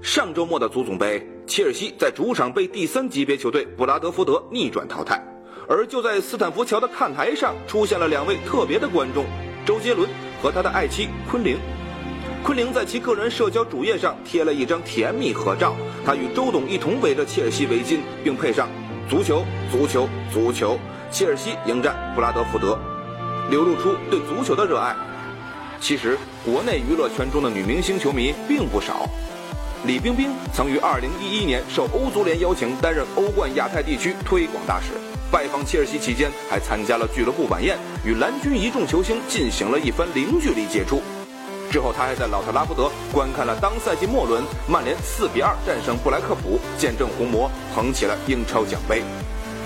上周末的足总杯，切尔西在主场被第三级别球队布拉德福德逆转淘汰。而就在斯坦福桥的看台上，出现了两位特别的观众：周杰伦和他的爱妻昆凌。昆凌在其个人社交主页上贴了一张甜蜜合照，他与周董一同围着切尔西围巾，并配上“足球，足球，足球，切尔西迎战布拉德福德”，流露出对足球的热爱。其实，国内娱乐圈中的女明星球迷并不少。李冰冰曾于2011年受欧足联邀请担任欧冠亚太地区推广大使，拜访切尔西期间还参加了俱乐部晚宴，与蓝军一众球星进行了一番零距离接触。之后，他还在老特拉福德观看了当赛季末轮曼联4比2战胜布莱克普，见证红魔捧起了英超奖杯。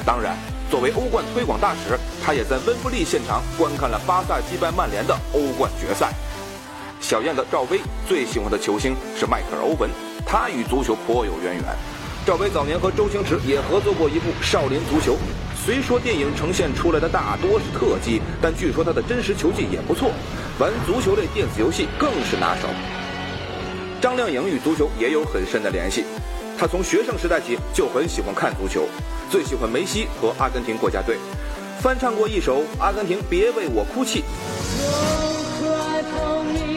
当然，作为欧冠推广大使，他也在温布利现场观看了巴萨击败曼联的欧冠决赛。小燕子赵薇最喜欢的球星是迈克尔欧文，他与足球颇有渊源。赵薇早年和周星驰也合作过一部少林足球，虽说电影呈现出来的大多是特技，但据说他的真实球技也不错，玩足球类电子游戏更是拿手。张靓颖与足球也有很深的联系，她从学生时代起就很喜欢看足球，最喜欢梅西和阿根廷国家队。翻唱过一首阿根廷别为我哭泣。我快懂你。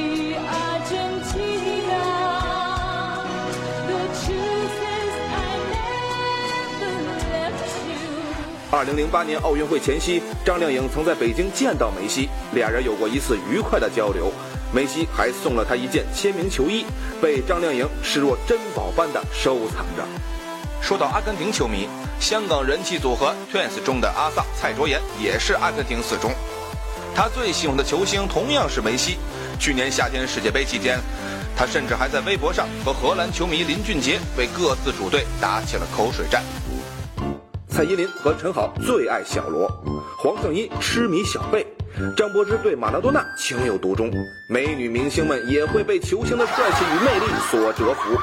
二零零八年奥运会前夕张靓颖曾在北京见到梅西两人有过一次愉快的交流。梅西还送了她一件签名球衣被张靓颖视若珍宝般的收藏着。说到阿根廷球迷香港人气组合 twins 中的阿萨蔡卓妍也是阿根廷四中她最喜欢的球星同样是梅西。去年夏天世界杯期间她甚至还在微博上和荷兰球迷林俊杰为各自主队打起了口水战。蔡依林和陈好最爱小罗，黄圣依痴迷小贝，张柏芝对马拉多纳情有独钟。美女明星们也会被球星的帅气与魅力所折服。